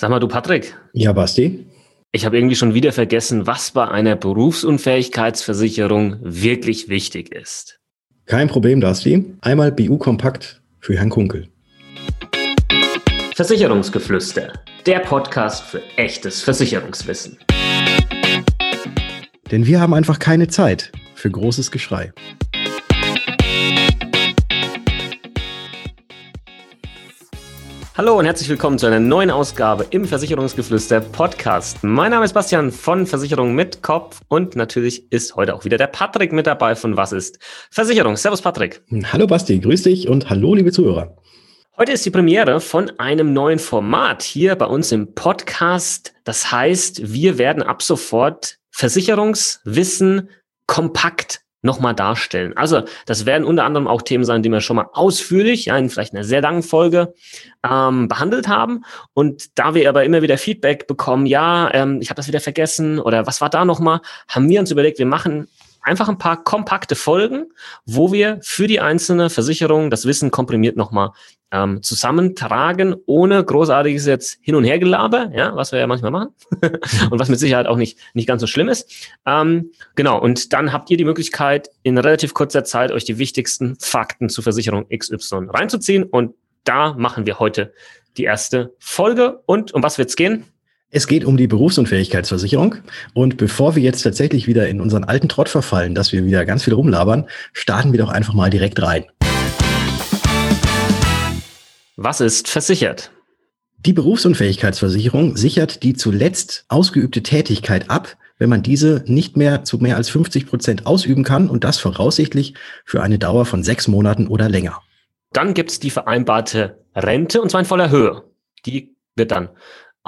Sag mal, du Patrick. Ja, Basti. Ich habe irgendwie schon wieder vergessen, was bei einer Berufsunfähigkeitsversicherung wirklich wichtig ist. Kein Problem, Basti. Einmal BU Kompakt für Herrn Kunkel. Versicherungsgeflüster, der Podcast für echtes Versicherungswissen. Denn wir haben einfach keine Zeit für großes Geschrei. Hallo und herzlich willkommen zu einer neuen Ausgabe im Versicherungsgeflüster Podcast. Mein Name ist Bastian von Versicherung mit Kopf und natürlich ist heute auch wieder der Patrick mit dabei von Was ist Versicherung. Servus Patrick. Hallo Basti, grüß dich und hallo liebe Zuhörer. Heute ist die Premiere von einem neuen Format hier bei uns im Podcast. Das heißt, wir werden ab sofort Versicherungswissen kompakt nochmal darstellen. Also das werden unter anderem auch Themen sein, die wir schon mal ausführlich, ja, in vielleicht einer sehr langen Folge ähm, behandelt haben. Und da wir aber immer wieder Feedback bekommen, ja, ähm, ich habe das wieder vergessen oder was war da nochmal, haben wir uns überlegt, wir machen einfach ein paar kompakte Folgen, wo wir für die einzelne Versicherung das Wissen komprimiert nochmal ähm, zusammentragen, ohne großartiges jetzt Hin- und Hergelaber, ja, was wir ja manchmal machen und was mit Sicherheit auch nicht, nicht ganz so schlimm ist. Ähm, genau, und dann habt ihr die Möglichkeit, in relativ kurzer Zeit euch die wichtigsten Fakten zur Versicherung XY reinzuziehen und da machen wir heute die erste Folge. Und um was wird's gehen? Es geht um die Berufsunfähigkeitsversicherung. Und bevor wir jetzt tatsächlich wieder in unseren alten Trott verfallen, dass wir wieder ganz viel rumlabern, starten wir doch einfach mal direkt rein. Was ist versichert? Die Berufsunfähigkeitsversicherung sichert die zuletzt ausgeübte Tätigkeit ab, wenn man diese nicht mehr zu mehr als 50 Prozent ausüben kann und das voraussichtlich für eine Dauer von sechs Monaten oder länger. Dann gibt es die vereinbarte Rente und zwar in voller Höhe. Die wird dann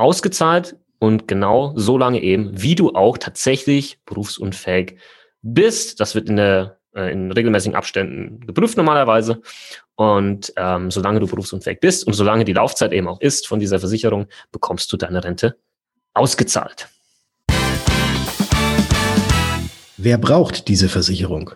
ausgezahlt und genau so lange eben, wie du auch tatsächlich berufsunfähig bist. Das wird in der äh, in regelmäßigen Abständen geprüft normalerweise. Und ähm, solange du berufsunfähig bist und solange die Laufzeit eben auch ist von dieser Versicherung, bekommst du deine Rente ausgezahlt. Wer braucht diese Versicherung?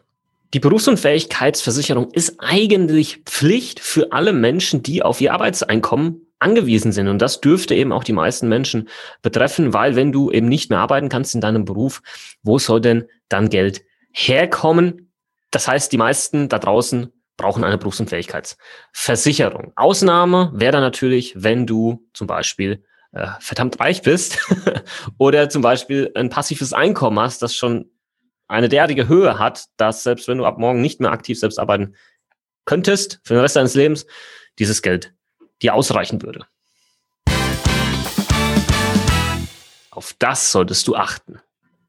Die Berufsunfähigkeitsversicherung ist eigentlich Pflicht für alle Menschen, die auf ihr Arbeitseinkommen angewiesen sind. Und das dürfte eben auch die meisten Menschen betreffen, weil wenn du eben nicht mehr arbeiten kannst in deinem Beruf, wo soll denn dann Geld herkommen? Das heißt, die meisten da draußen brauchen eine Berufsunfähigkeitsversicherung. Ausnahme wäre dann natürlich, wenn du zum Beispiel äh, verdammt reich bist oder zum Beispiel ein passives Einkommen hast, das schon eine derartige Höhe hat, dass selbst wenn du ab morgen nicht mehr aktiv selbst arbeiten könntest für den Rest deines Lebens, dieses Geld dir ausreichen würde. Auf das solltest du achten.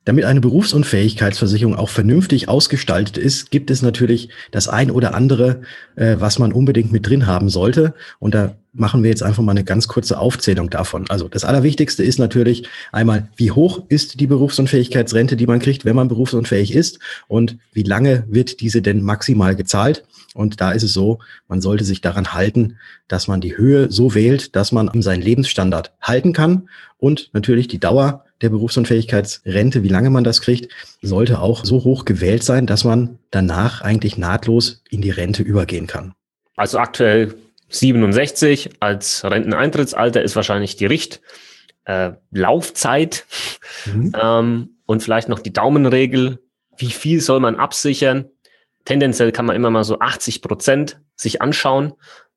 Damit eine Berufsunfähigkeitsversicherung auch vernünftig ausgestaltet ist, gibt es natürlich das ein oder andere, äh, was man unbedingt mit drin haben sollte. Und da machen wir jetzt einfach mal eine ganz kurze Aufzählung davon. Also das Allerwichtigste ist natürlich einmal, wie hoch ist die Berufsunfähigkeitsrente, die man kriegt, wenn man berufsunfähig ist und wie lange wird diese denn maximal gezahlt. Und da ist es so, man sollte sich daran halten, dass man die Höhe so wählt, dass man seinen Lebensstandard halten kann und natürlich die Dauer der Berufsunfähigkeitsrente, wie lange man das kriegt, sollte auch so hoch gewählt sein, dass man danach eigentlich nahtlos in die Rente übergehen kann. Also aktuell 67 als Renteneintrittsalter ist wahrscheinlich die Richtlaufzeit äh, mhm. ähm, und vielleicht noch die Daumenregel, wie viel soll man absichern. Tendenziell kann man immer mal so 80 Prozent sich anschauen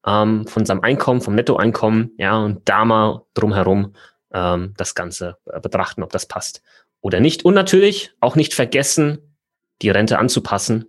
ähm, von seinem Einkommen, vom Nettoeinkommen, ja, und da mal drumherum ähm, das Ganze äh, betrachten, ob das passt oder nicht. Und natürlich auch nicht vergessen, die Rente anzupassen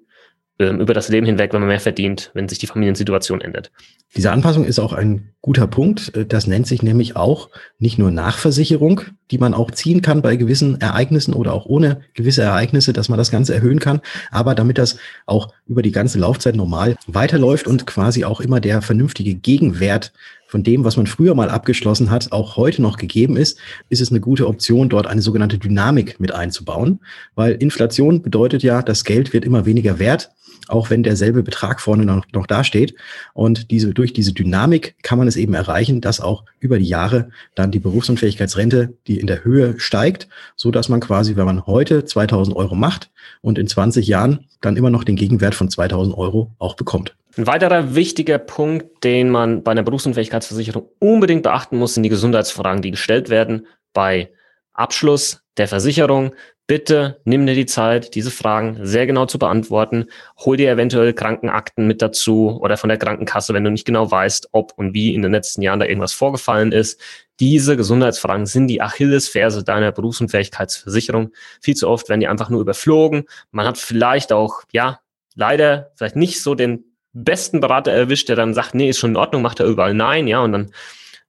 über das Leben hinweg, wenn man mehr verdient, wenn sich die Familiensituation ändert. Diese Anpassung ist auch ein guter Punkt. Äh, das nennt sich nämlich auch nicht nur Nachversicherung, die man auch ziehen kann bei gewissen Ereignissen oder auch ohne gewisse Ereignisse, dass man das Ganze erhöhen kann. Aber damit das auch über die ganze Laufzeit normal weiterläuft und quasi auch immer der vernünftige Gegenwert von dem, was man früher mal abgeschlossen hat, auch heute noch gegeben ist, ist es eine gute Option, dort eine sogenannte Dynamik mit einzubauen. Weil Inflation bedeutet ja, das Geld wird immer weniger wert auch wenn derselbe Betrag vorne noch, noch dasteht. Und diese, durch diese Dynamik kann man es eben erreichen, dass auch über die Jahre dann die Berufsunfähigkeitsrente, die in der Höhe steigt, so dass man quasi, wenn man heute 2000 Euro macht und in 20 Jahren dann immer noch den Gegenwert von 2000 Euro auch bekommt. Ein weiterer wichtiger Punkt, den man bei einer Berufsunfähigkeitsversicherung unbedingt beachten muss, sind die Gesundheitsfragen, die gestellt werden bei Abschluss der Versicherung. Bitte nimm dir die Zeit, diese Fragen sehr genau zu beantworten. Hol dir eventuell Krankenakten mit dazu oder von der Krankenkasse, wenn du nicht genau weißt, ob und wie in den letzten Jahren da irgendwas vorgefallen ist. Diese Gesundheitsfragen sind die Achillesferse deiner Berufsunfähigkeitsversicherung. Viel zu oft werden die einfach nur überflogen. Man hat vielleicht auch, ja, leider vielleicht nicht so den besten Berater erwischt, der dann sagt, nee, ist schon in Ordnung, macht er überall nein, ja, und dann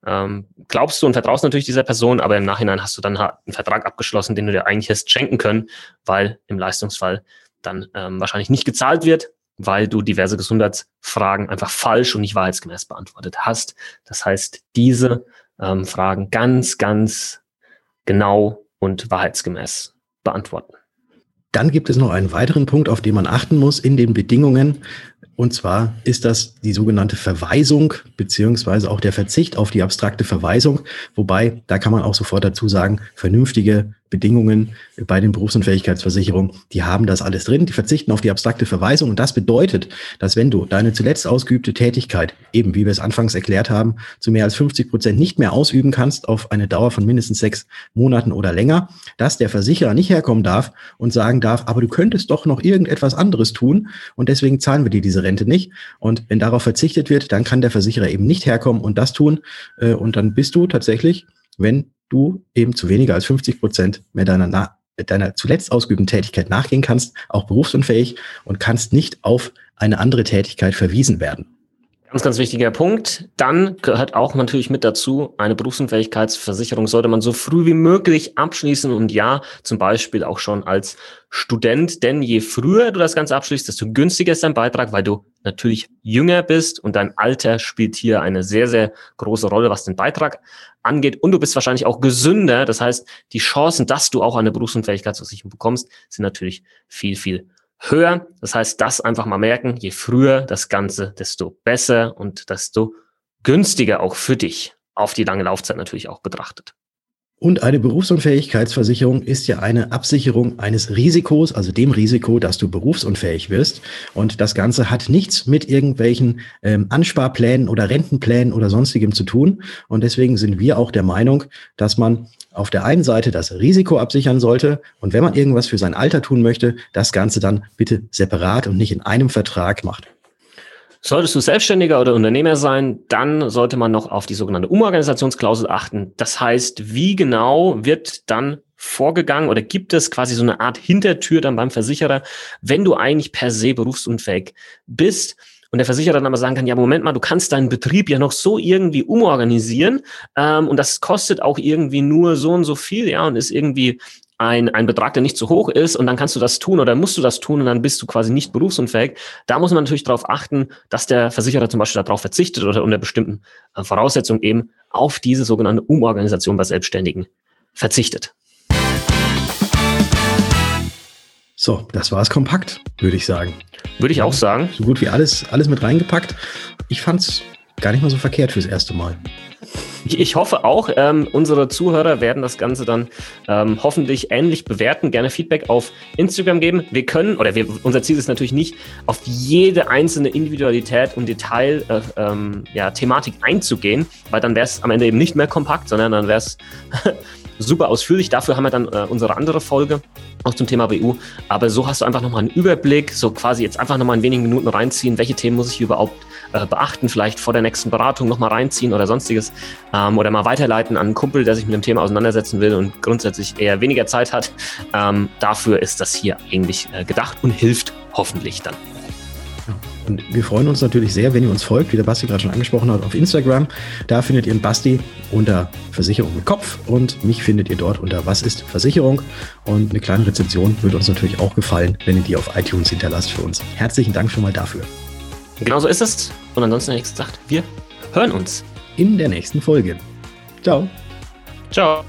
ähm, glaubst du und vertraust natürlich dieser Person, aber im Nachhinein hast du dann einen Vertrag abgeschlossen, den du dir eigentlich hättest schenken können, weil im Leistungsfall dann ähm, wahrscheinlich nicht gezahlt wird, weil du diverse Gesundheitsfragen einfach falsch und nicht wahrheitsgemäß beantwortet hast. Das heißt, diese ähm, Fragen ganz, ganz genau und wahrheitsgemäß beantworten. Dann gibt es noch einen weiteren Punkt, auf den man achten muss in den Bedingungen. Und zwar ist das die sogenannte Verweisung beziehungsweise auch der Verzicht auf die abstrakte Verweisung. Wobei, da kann man auch sofort dazu sagen, vernünftige Bedingungen bei den Berufsunfähigkeitsversicherungen, die haben das alles drin, die verzichten auf die abstrakte Verweisung. Und das bedeutet, dass wenn du deine zuletzt ausgeübte Tätigkeit, eben wie wir es anfangs erklärt haben, zu mehr als 50 Prozent nicht mehr ausüben kannst auf eine Dauer von mindestens sechs Monaten oder länger, dass der Versicherer nicht herkommen darf und sagen darf, aber du könntest doch noch irgendetwas anderes tun und deswegen zahlen wir dir diese Rente nicht. Und wenn darauf verzichtet wird, dann kann der Versicherer eben nicht herkommen und das tun. Äh, und dann bist du tatsächlich, wenn du eben zu weniger als 50 Prozent mehr deiner, deiner zuletzt ausgeübten Tätigkeit nachgehen kannst, auch berufsunfähig und kannst nicht auf eine andere Tätigkeit verwiesen werden. Ganz, ganz wichtiger Punkt. Dann gehört auch natürlich mit dazu, eine Berufsunfähigkeitsversicherung sollte man so früh wie möglich abschließen und ja, zum Beispiel auch schon als Student, denn je früher du das Ganze abschließt, desto günstiger ist dein Beitrag, weil du natürlich jünger bist und dein Alter spielt hier eine sehr, sehr große Rolle, was den Beitrag angeht und du bist wahrscheinlich auch gesünder. Das heißt, die Chancen, dass du auch eine Berufsunfähigkeitsversicherung bekommst, sind natürlich viel, viel höher. Das heißt, das einfach mal merken, je früher das Ganze, desto besser und desto günstiger auch für dich auf die lange Laufzeit natürlich auch betrachtet. Und eine Berufsunfähigkeitsversicherung ist ja eine Absicherung eines Risikos, also dem Risiko, dass du berufsunfähig wirst. Und das Ganze hat nichts mit irgendwelchen ähm, Ansparplänen oder Rentenplänen oder sonstigem zu tun. Und deswegen sind wir auch der Meinung, dass man auf der einen Seite das Risiko absichern sollte und wenn man irgendwas für sein Alter tun möchte, das Ganze dann bitte separat und nicht in einem Vertrag macht. Solltest du Selbstständiger oder Unternehmer sein, dann sollte man noch auf die sogenannte Umorganisationsklausel achten. Das heißt, wie genau wird dann vorgegangen oder gibt es quasi so eine Art Hintertür dann beim Versicherer, wenn du eigentlich per se berufsunfähig bist? Und der Versicherer dann aber sagen kann, ja, Moment mal, du kannst deinen Betrieb ja noch so irgendwie umorganisieren ähm, und das kostet auch irgendwie nur so und so viel, ja, und ist irgendwie ein, ein Betrag, der nicht zu hoch ist und dann kannst du das tun oder musst du das tun und dann bist du quasi nicht berufsunfähig. Da muss man natürlich darauf achten, dass der Versicherer zum Beispiel darauf verzichtet oder unter bestimmten äh, Voraussetzungen eben auf diese sogenannte Umorganisation bei Selbstständigen verzichtet. So, das war es kompakt, würde ich sagen. Würde ich auch sagen. So gut wie alles, alles mit reingepackt. Ich fand es gar nicht mal so verkehrt fürs erste Mal. Ich hoffe auch, ähm, unsere Zuhörer werden das Ganze dann ähm, hoffentlich ähnlich bewerten, gerne Feedback auf Instagram geben. Wir können, oder wir, unser Ziel ist natürlich nicht, auf jede einzelne Individualität und Detail, äh, ähm, ja, Thematik einzugehen, weil dann wäre es am Ende eben nicht mehr kompakt, sondern dann wäre es super ausführlich. Dafür haben wir dann äh, unsere andere Folge auch zum Thema BU. Aber so hast du einfach nochmal einen Überblick, so quasi jetzt einfach nochmal in wenigen Minuten reinziehen, welche Themen muss ich überhaupt äh, beachten, vielleicht vor der nächsten Beratung nochmal reinziehen oder sonstiges. Ähm, oder mal weiterleiten an einen Kumpel, der sich mit dem Thema auseinandersetzen will und grundsätzlich eher weniger Zeit hat. Ähm, dafür ist das hier eigentlich äh, gedacht und hilft hoffentlich dann. Und wir freuen uns natürlich sehr, wenn ihr uns folgt, wie der Basti gerade schon angesprochen hat, auf Instagram. Da findet ihr den Basti unter Versicherung mit Kopf und mich findet ihr dort unter Was ist Versicherung. Und eine kleine Rezension würde uns natürlich auch gefallen, wenn ihr die auf iTunes hinterlasst für uns. Herzlichen Dank schon mal dafür. Genau so ist es. Und ansonsten hätte ich gesagt, wir hören uns. In der nächsten Folge. Ciao. Ciao.